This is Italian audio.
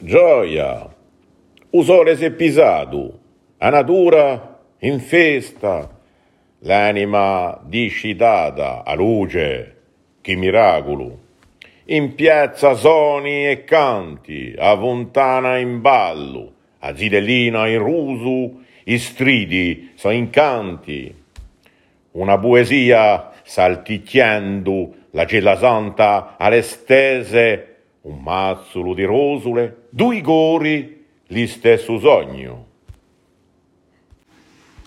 gioia, se pisado, a natura in festa, l'anima discitata a luce, che miracolo. In piazza soni e canti, a fontana in ballo, a zidellina in rusu, i stridi so incanti. Una poesia salticchiando la gela santa alle stese, un mazzolo di rosule, due gori, li stesso sogno.